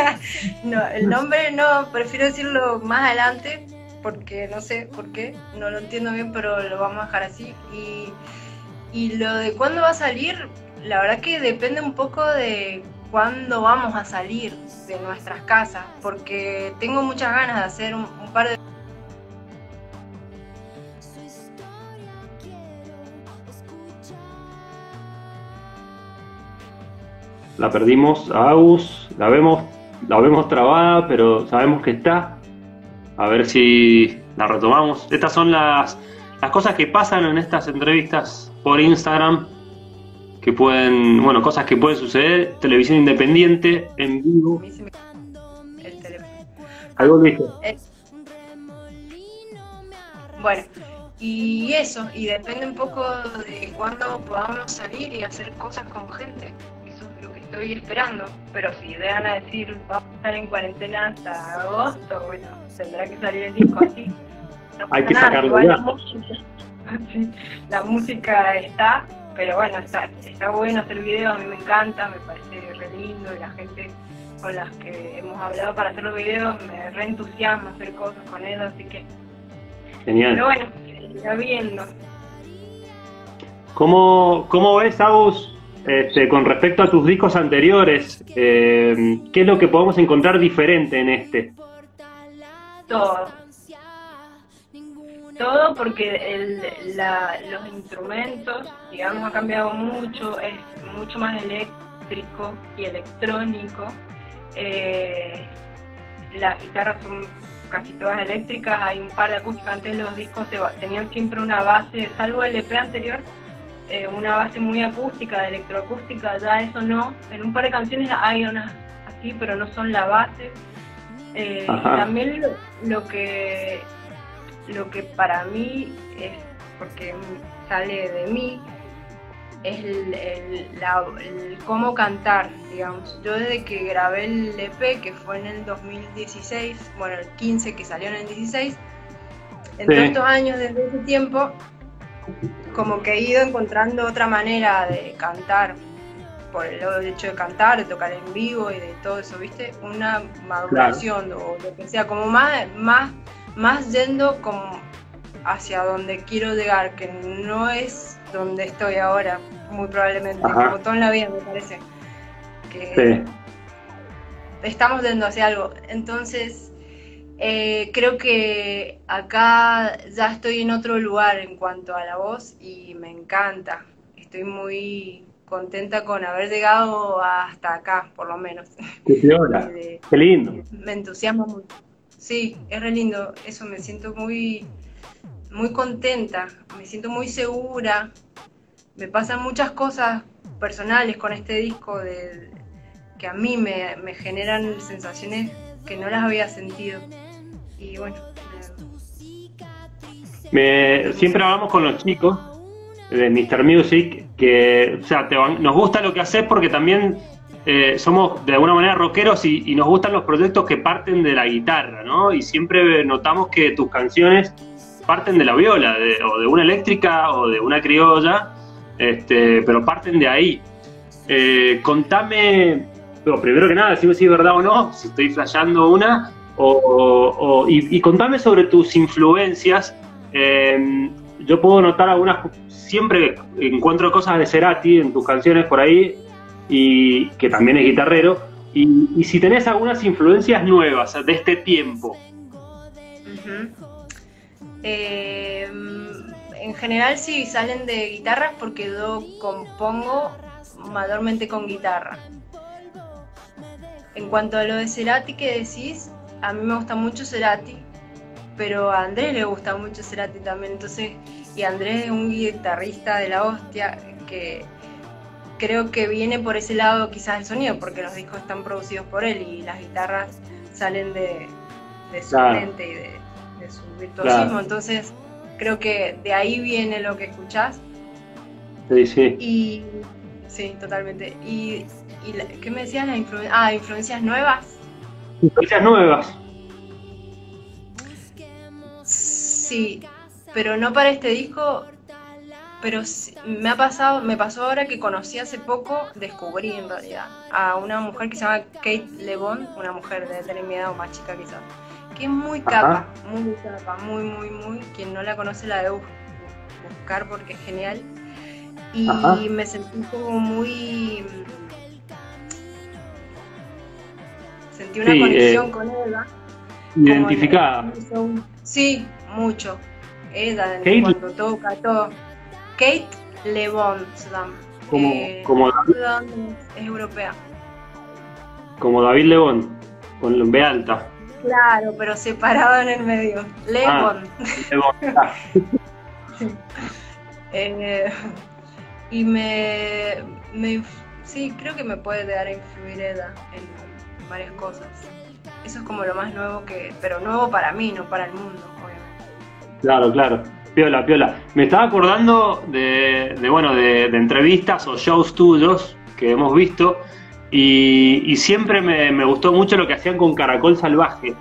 [LAUGHS] no, el nombre no, prefiero decirlo más adelante porque no sé por qué, no lo entiendo bien, pero lo vamos a dejar así. Y, y lo de cuándo va a salir, la verdad que depende un poco de cuándo vamos a salir de nuestras casas, porque tengo muchas ganas de hacer un, par de La perdimos a Agus, la vemos, la vemos trabada, pero sabemos que está. A ver si la retomamos. Estas son las, las cosas que pasan en estas entrevistas por Instagram, que pueden, bueno, cosas que pueden suceder. Televisión independiente, en vivo. Algo dije. Eh, Bueno, y eso, y depende un poco de cuándo podamos salir y hacer cosas con gente. Estoy esperando. Pero si llegan a decir, vamos a estar en cuarentena hasta agosto, bueno, tendrá que salir el disco así. No Hay que nada, sacarlo ya. [LAUGHS] La música, está, pero bueno, está, está bueno hacer videos, a mí me encanta, me parece re lindo y la gente con las que hemos hablado para hacer los videos me reentusiasma hacer cosas con ellos, así que, pero Genial. bueno, se irá viendo. ¿Cómo, cómo ves, Agus, este, con respecto a tus discos anteriores? Eh, ¿Qué es lo que podemos encontrar diferente en este? Todo. Todo porque los instrumentos, digamos, ha cambiado mucho, es mucho más eléctrico y electrónico. Eh, las guitarras son casi todas eléctricas, hay un par de acústicas. Antes los discos tenían siempre una base, salvo el EP anterior, eh, una base muy acústica, de electroacústica, ya eso no. En un par de canciones hay unas así, pero no son la base. Eh, también lo, lo que lo que para mí es porque sale de mí es el, el- la- el cómo cantar, digamos. Yo desde que grabé el EP, que fue en el 2016, bueno, el 15 que salió en el 16, en Sí. estos años desde ese tiempo, como que he ido encontrando otra manera de cantar, por el hecho de cantar, de tocar en vivo y de todo eso, ¿viste? Una maduración o lo que sea, como más, más, más yendo como hacia donde quiero llegar, que no es donde estoy ahora, muy probablemente, Ajá. como todo en la vida me parece. Que Sí. estamos yendo hacia algo. Entonces, eh, creo que acá ya estoy en otro lugar en cuanto a la voz y me encanta. Estoy muy contenta con haber llegado hasta acá, por lo menos. Qué [LAUGHS] Qué lindo. me entusiasma mucho. Sí, es re lindo. Eso me siento muy, muy contenta. Me siento muy segura. Me pasan muchas cosas personales con este disco de, que a mí me, me generan sensaciones que no las había sentido. Me- siempre hablamos con los chicos de Mr. Music que, o sea, te van- nos gusta lo que haces porque también eh, somos de alguna manera rockeros y, nos gustan los proyectos que parten de la guitarra, ¿no? Y siempre notamos que tus canciones parten de la viola, o de una eléctrica o de una criolla, este, pero parten de ahí. Eh, contame, bueno, primero que nada, si es verdad o no, si estoy flasheando una, o, y, contame sobre tus influencias. Eh, yo puedo notar algunas, siempre encuentro cosas de Cerati en tus canciones por ahí, y que también es guitarrero, y, si tenés algunas influencias nuevas de este tiempo. Eh, en general sí salen de guitarras porque yo compongo mayormente con guitarra. En cuanto a lo de Cerati que decís, a mí me gusta mucho Cerati. pero a Andrés le gusta mucho Cerati también, entonces, y Andrés es un guitarrista de la hostia que creo que viene por ese lado quizás el sonido, porque los discos están producidos por él y las guitarras salen de, su mente y de, su virtuosismo, entonces creo que de ahí viene lo que escuchás. Sí, sí. Y sí, totalmente. ¿Y, qué me decías? ah, influencias nuevas. Influencias nuevas. Sí, pero no para este disco, pero me ha pasado, me pasó ahora que conocí hace poco, descubrí en realidad, a una mujer que se llama Kate LeBon, una mujer de tener mi edad o más chica quizás, que es muy capa, muy capa, muy, muy, muy, quien no la conoce la debe buscar porque es genial. Y me sentí como muy... Sentí una conexión eh, con ella. Identificada. Sí, mucho. Ella, cuando toca, todo. Kate Lebon se llama. Como, eh, como es europea. Como David Lebón, con B alta. Claro, pero separado en el medio. Lebon. Ah, [LAUGHS] eh, y me, me, Sí, creo que me puede dar a influir Eda en varias cosas. Eso es como lo más nuevo que. Pero nuevo para mí, no para el mundo, obviamente. Claro, claro. Piola, piola. Me estaba acordando de, bueno, de, entrevistas o shows tuyos que hemos visto y, siempre me, gustó mucho lo que hacían con Caracol Salvaje,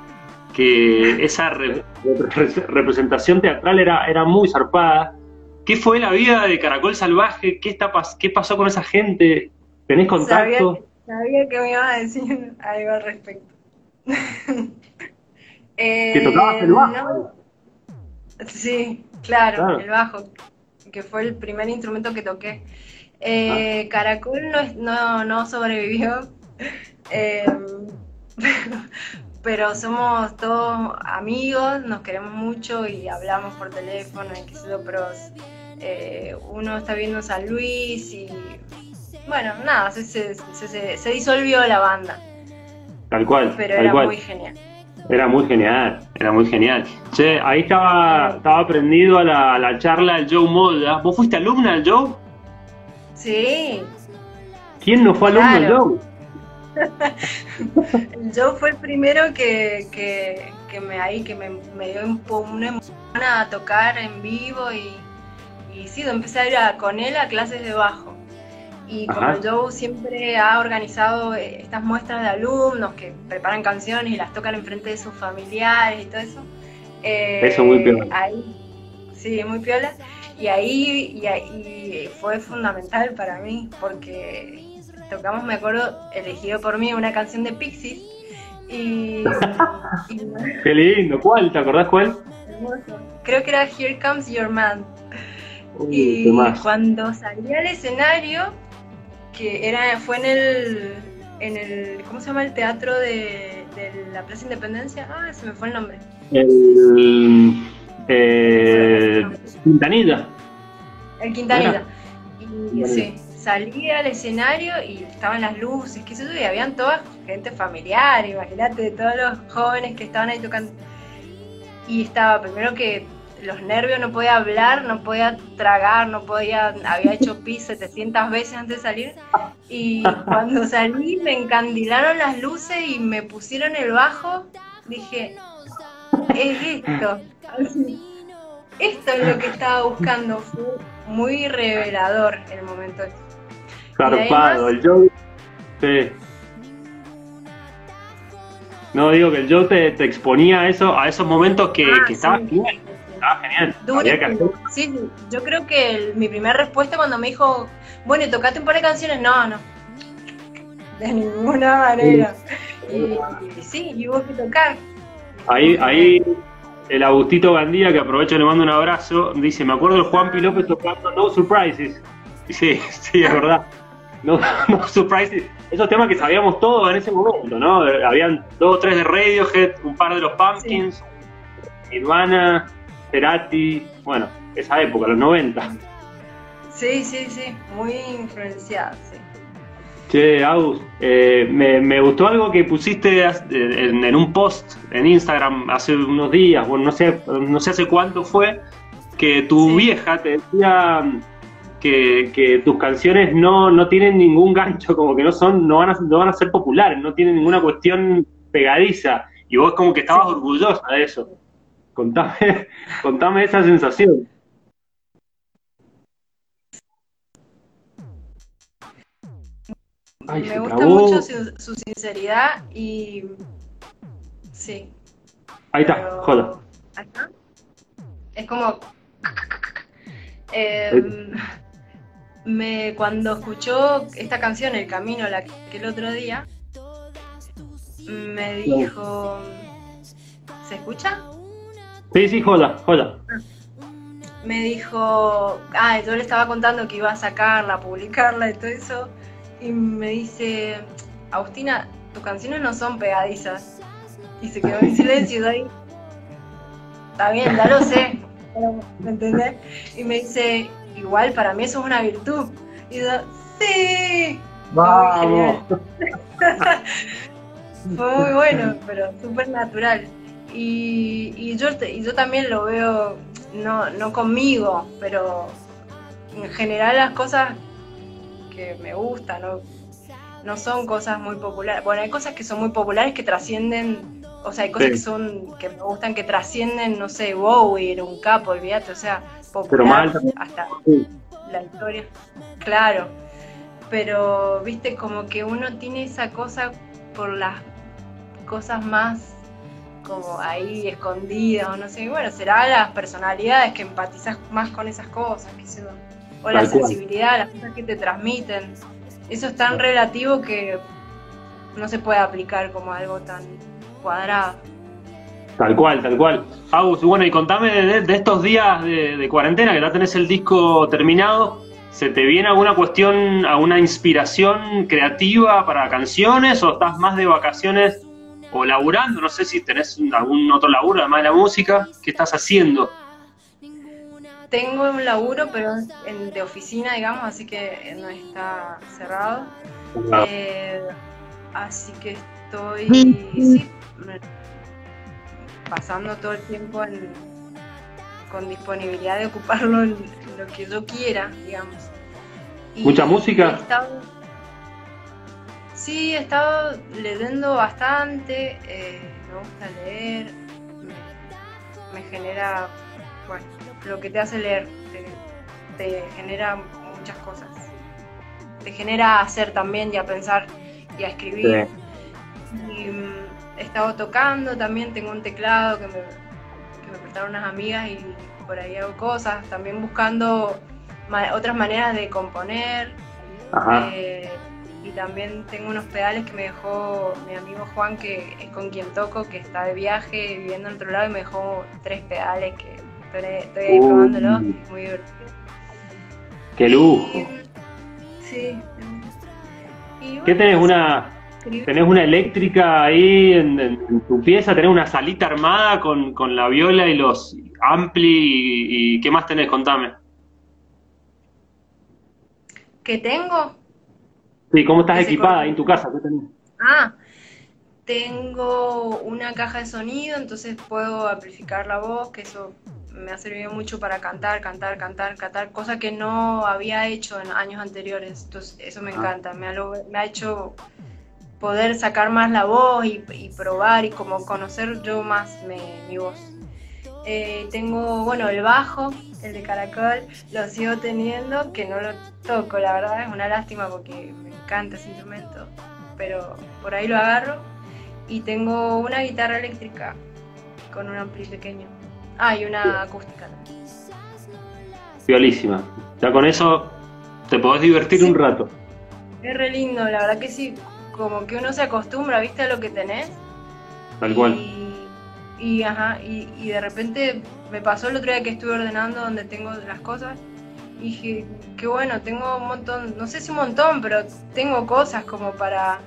que esa representación teatral era, era muy zarpada. ¿Qué fue la vida de Caracol Salvaje? ¿Qué, está, qué pasó con esa gente? ¿Tenés contacto? Sabía, que me iba a decir [LAUGHS] algo al respecto. [LAUGHS] ¿Que tocabas el bajo? Eh, sí, Claro, el bajo, que fue el primer instrumento que toqué. Eh, ah. Caracol no, no, sobrevivió, [LAUGHS] em, pero somos todos amigos, nos queremos mucho y hablamos por teléfono, pero eh, uno está viendo San Luis y bueno, nada, se, se, disolvió la banda. Tal cual. Pero era muy genial. Era muy genial, era muy genial. Che, ahí estaba, estaba prendido a la, la charla del Joe Moda. ¿Vos fuiste alumna del Joe? Sí. ¿Quién no fue alumno del Joe? [LAUGHS] el Joe fue el primero que, que, que me ahí que me, me dio una emoción a tocar en vivo y, y sí, empecé a ir con él a clases de bajo. Y como Joe siempre ha organizado eh, estas muestras de alumnos que preparan canciones y las tocan enfrente de sus familiares y todo eso. Eh, eso muy piola. Ahí, sí, muy piola. Y ahí, y ahí fue fundamental para mí porque tocamos, me acuerdo, elegido por mí una canción de Pixies. Y, [LAUGHS] Qué lindo, ¿cuál? ¿Te acordás cuál? Creo que era Here Comes Your Man. y cuando salí al escenario, que era, fue en el, en el, ¿cómo se llama el teatro de, la Plaza Independencia? Ah, se me fue el nombre. El eh, Quintanilla. El Quintanilla. Y sí, salí al escenario y estaban las luces, qué sé yo, y habían toda gente familiar, imagínate, todos los jóvenes que estaban ahí tocando. Y estaba primero que los nervios, no podía hablar, no podía tragar, no podía, había hecho pis 700 veces antes de salir. Y cuando salí me encandilaron las luces y me pusieron el bajo, dije, es esto. Esto es lo que estaba buscando, fue muy revelador el momento. Carpado, el Joe. Sí. No, digo que el Joe te, exponía a, eso, a esos momentos que, ah, que estabas Ah, genial. Sí, yo creo que mi primera respuesta cuando me dijo, bueno, tocaste un par de canciones, no, no. De ninguna manera. Y, sí, y hubo que tocar. Ahí, ahí el Agustito Gandía, que aprovecho y le mando un abrazo, dice, me acuerdo de Juan P. López tocando No Surprises. Sí, [LAUGHS] sí, es verdad. No, [LAUGHS] no Surprises. Esos temas que sabíamos todos en ese momento, ¿no? Habían dos o tres de Radiohead, un par de los Pumpkins, Nirvana, Cerati, bueno, esa época, los 90. Sí, sí, sí, muy influenciada, sí. Che, Agus, eh, me, me, gustó algo que pusiste en, en, un post en Instagram hace unos días, bueno, no sé, no sé hace cuánto fue, que tu sí. vieja te decía que, que tus canciones no, no, tienen ningún gancho, como que no son, no van, a, no van a ser populares, no tienen ninguna cuestión pegadiza. Y vos como que estabas sí. orgullosa de eso. Contame, [LAUGHS] contame esa sensación. Ay, me gusta trabó. mucho su, su, sinceridad y sí. Ahí está, Pero... joda. ¿Acá? Es como eh, me cuando escuchó esta canción El Camino la que el otro día me dijo ¿se escucha? Sí, sí, joda, joda. Me dijo, ah, yo le estaba contando que iba a sacarla, publicarla y todo eso y me dice, Agustina, tus canciones no son pegadizas. Y se quedó en silencio y ahí, está bien, ya lo sé, ¿me entendés? Y me dice, igual para mí eso es una virtud. Y yo, sí, Vamos. [LAUGHS] Fue muy bueno, pero súper natural. Y, y, yo, y yo también lo veo, no, no conmigo, pero en general las cosas que me gusta, ¿no? no son cosas muy populares. Bueno, hay cosas que son muy populares que trascienden, o sea, hay cosas sí. que son que me gustan que trascienden, no sé, Bowie, un capo, olvídate, o sea, popular Pero mal hasta sí. la historia. Claro. Pero viste como que uno tiene esa cosa por las cosas más como ahí escondidas, o no sé, bueno, será las personalidades que empatizas más con esas cosas, o la sensibilidad, las cosas que te transmiten. Eso es tan relativo que no se puede aplicar como algo tan cuadrado. Tal cual, tal cual. Agus, bueno, y contame de, de estos días de, de, cuarentena, que ya tenés el disco terminado, ¿se te viene alguna cuestión, alguna inspiración creativa para canciones o estás más de vacaciones o laburando? No sé si tenés algún otro laburo además de la música. ¿Qué estás haciendo? tengo un laburo, pero en, de oficina, digamos, así que no está cerrado. Eh, así que estoy sí, pasando todo el tiempo en, con disponibilidad de ocuparlo en lo que yo quiera, digamos. Y ¿Mucha música? He estado, sí, he estado leyendo bastante, eh, me gusta leer, me, me genera, bueno, lo que te hace leer, te, te, genera muchas cosas. Te genera hacer también y a pensar y a escribir. Sí. Y um, he estado tocando también, tengo un teclado que me, que me prestaron unas amigas y por ahí hago cosas, también buscando ma otras maneras de componer. Eh, y también tengo unos pedales que me dejó mi amigo Juan, que es con quien toco, que está de viaje viviendo en otro lado, y me dejó tres pedales que Estoy, estoy ahí uh, probándolo, muy divertido. ¡Qué lujo! Y, sí. Y bueno, ¿Qué tenés? Una, ¿Tenés una eléctrica ahí en, tu pieza? ¿Tenés una salita armada con, con la viola y los ampli? Y, y, qué más tenés? Contame. ¿Qué tengo? Sí, ¿cómo estás equipada ahí en tu casa? ¿Qué tenés? Ah, tengo una caja de sonido, entonces puedo amplificar la voz, que eso me ha servido mucho para cantar, cantar, cantar, cantar, cosa que no había hecho en años anteriores. Entonces, eso me ah. encanta, me ha, me ha hecho poder sacar más la voz y, y probar y como conocer yo más me, mi voz. Eh, tengo, bueno, el bajo, el de caracol, lo sigo teniendo, que no lo toco, la verdad, es una lástima porque me encanta ese instrumento, pero por ahí lo agarro. Y tengo una guitarra eléctrica con un ampli pequeño. Ah, y una acústica. Violísima. Ya con eso te podés divertir sí. un rato. Es re lindo, la verdad que sí. Como que uno se acostumbra, ¿viste? A lo que tenés. Tal cual. Y, y ajá, y, y, de repente me pasó el otro día que estuve ordenando donde tengo las cosas. Y dije, qué bueno, tengo un montón, no sé si un montón, pero tengo cosas como para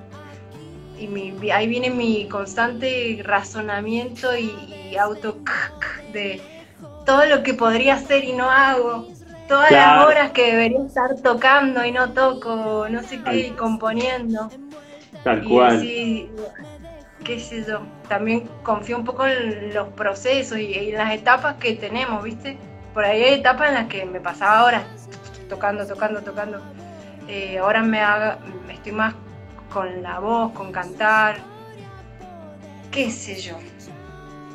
y mi, ahí viene mi constante razonamiento y, y, auto [LAUGHS] de todo lo que podría hacer y no hago. todas Claro. las horas que debería estar tocando y no toco, no sé qué, y componiendo. Tal Y cual. sí, qué sé yo, también confío un poco en los procesos y, y en las etapas que tenemos, ¿viste? Por ahí hay etapas en las que me pasaba horas tocando, tocando, tocando. Eh, ahora me haga, estoy más con la voz, con cantar, qué sé yo.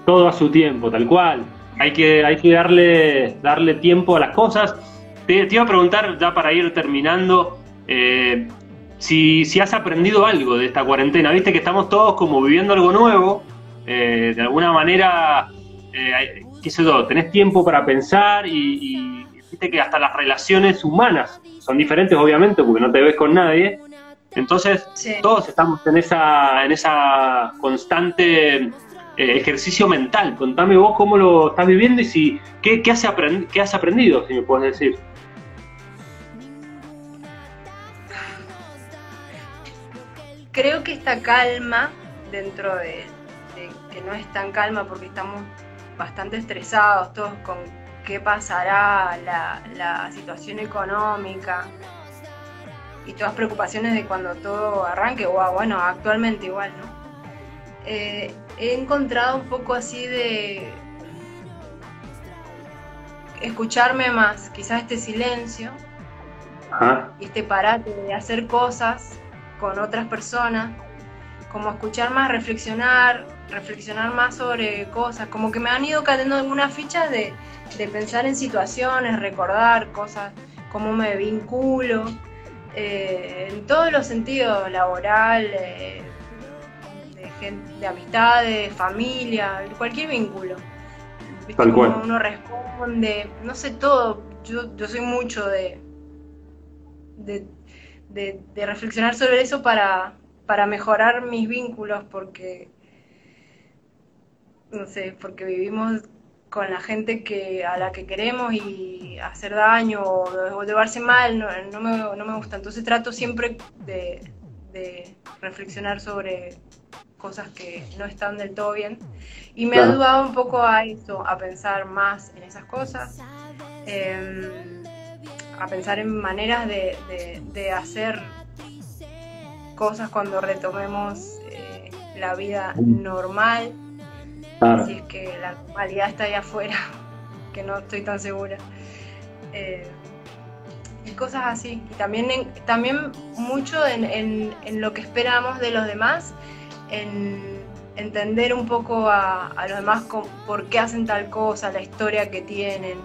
Todo a su tiempo, tal cual. Hay que, hay que darle, darle tiempo a las cosas. Te, iba a preguntar, ya para ir terminando, eh, si, si has aprendido algo de esta cuarentena. Viste que estamos todos como viviendo algo nuevo. eh, de alguna manera, qué sé yo, tenés tiempo para pensar y viste que hasta las relaciones humanas son diferentes, obviamente, porque no te ves con nadie. Entonces, Sí. todos estamos en esa, en esa constante eh, ejercicio mental. Contame vos cómo lo estás viviendo y si qué, qué has, aprend- qué has aprendido, si me puedes decir. Creo que esta calma, dentro de, de que no es tan calma porque estamos bastante estresados todos con qué pasará, la, la situación económica y todas preocupaciones de cuando todo arranque, o ah, bueno, actualmente igual, ¿no? Eh, he encontrado un poco así de escucharme más, quizás este silencio Ajá. y este parate de hacer cosas con otras personas, como escuchar más, reflexionar, reflexionar más sobre cosas, como que me han ido cayendo algunas fichas de, de pensar en situaciones, recordar cosas, cómo me vinculo, eh, en todos los sentidos, laboral, eh, de, gen- de amistades, familia, cualquier vínculo. ¿Viste Tal cómo cual. uno responde, no sé todo, yo, yo soy mucho de, de, de- de reflexionar sobre eso para, para mejorar mis vínculos, porque, no sé, porque vivimos con la gente que, a la que queremos y hacer daño o, o llevarse mal no, no me, no me gusta. Entonces trato siempre de, de reflexionar sobre cosas que no están del todo bien. Y me ha ayudado un poco a eso, a pensar más en esas cosas. em, a pensar en maneras de, de- de hacer cosas cuando retomemos eh, la vida normal, Claro. si es que la normalidad está ahí afuera, [LAUGHS] que no estoy tan segura. Eh, y cosas así. Y también, en- también mucho en, en- en lo que esperamos de los demás, en entender un poco a, a los demás con- por qué hacen tal cosa, la historia que tienen.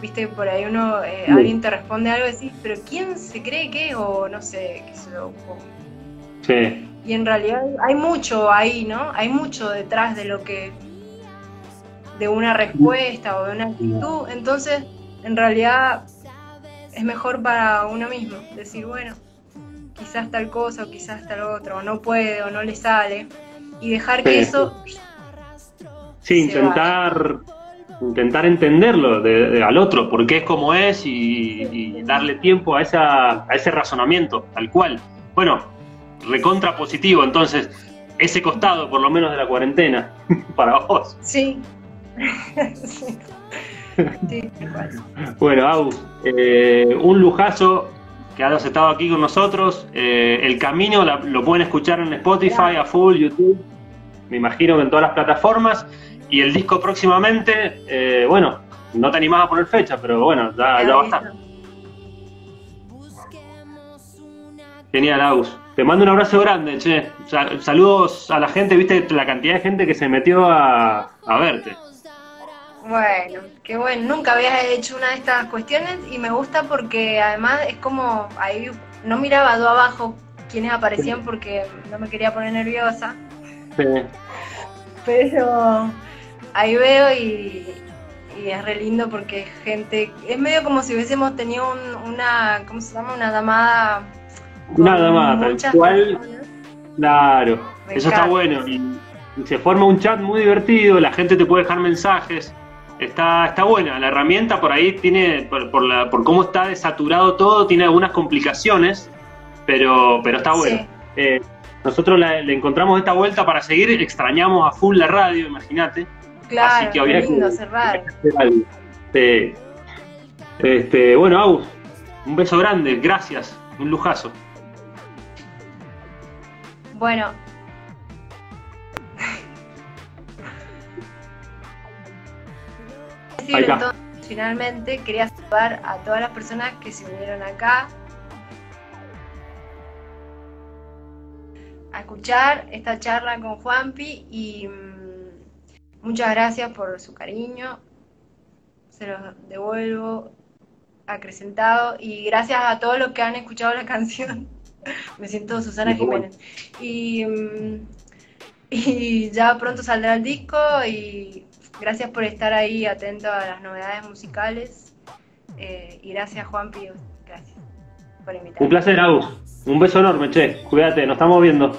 Viste, por ahí uno, eh, Sí. alguien te responde algo y decís, pero ¿quién se cree que es? O no sé, qué sé yo, Sí, y en realidad hay mucho ahí, ¿no? Hay mucho detrás de lo que. De una respuesta o de una actitud. Entonces, en realidad es mejor para uno mismo decir, bueno, quizás tal cosa o quizás tal otro, o no puede o no le sale. Y dejar que Sí. eso. sí, intentar, intentar entenderlo de- de- al otro, por qué es como es y, y darle tiempo a, esa, a ese razonamiento, tal cual. Bueno, recontra positivo, entonces, ese costado por lo menos de la cuarentena, [LAUGHS] para vos. Sí. [LAUGHS] Bueno, Aus, eh, un lujazo que hayas estado aquí con nosotros. Eh, el camino la- lo pueden escuchar en Spotify, a full, YouTube, me imagino que en todas las plataformas. Y el disco próximamente, eh, bueno, no te animás a poner fecha, pero bueno, ya, va a estar. Genial, Aus. Te mando un abrazo grande, che. Sa- saludos a la gente, viste la cantidad de gente que se metió a verte. Bueno, qué bueno. Nunca había hecho una de estas cuestiones y me gusta porque además es como ahí no miraba yo abajo quienes aparecían porque no me quería poner nerviosa, Sí. pero ahí veo y, y es re lindo porque es gente, es medio como si hubiésemos tenido un- una, ¿cómo se llama? Una llamada. con Nada más, tal cual. personas. Claro, Me eso está bueno. Y se forma un chat muy divertido, la gente te puede dejar mensajes. Está, está buena, la herramienta por ahí tiene, por, por la, por cómo está desaturado todo, tiene algunas complicaciones, pero, pero está bueno. Sí. Eh, nosotros la- le encontramos esta vuelta para seguir, extrañamos a full la radio, imagínate. Claro, Así que había lindo que- cerrar. Sí. Este, bueno, Agus, un beso grande, gracias, un lujazo. Bueno. Entonces, finalmente quería saludar a todas las personas que se unieron acá a escuchar esta charla con Juanpi y mm, muchas gracias por su cariño. Se los devuelvo acrecentado y gracias a todos los que han escuchado la [LAUGHS] canción. Me siento Susana. Jiménez. Y, mm, y ya pronto saldrá el disco y gracias por estar ahí atento a las novedades musicales. Eh, y gracias Juanpi, gracias por invitarme. Un placer, Agus. Un beso enorme, che. Cuídate, nos estamos viendo.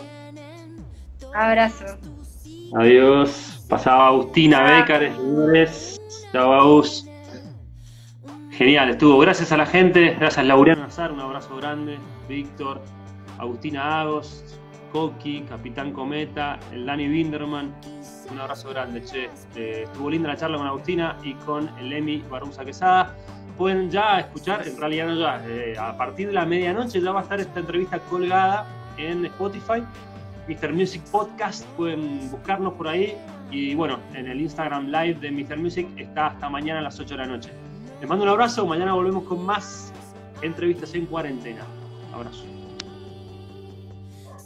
Abrazo. Adiós. Pasaba Agustina Chao. Becar, señores. Chao, Agus. Genial, estuvo. Gracias a la gente. Gracias, Laureano Nazar. Un abrazo grande. Víctor, Agustina Agos, Coqui, Capitán Cometa, el Dani Binderman. Un abrazo grande, che. Este, estuvo linda la charla con Agustina y con el Emi Barusa Quesada. Pueden ya escuchar, en realidad no ya, eh, a partir de la medianoche ya va a estar esta entrevista colgada en Spotify. Mr. Music Podcast, pueden buscarnos por ahí. Y bueno, en el Instagram Live de Mr. Music está hasta mañana a las 8 de la noche. Les mando un abrazo, mañana volvemos con más entrevistas en cuarentena. Abrazo.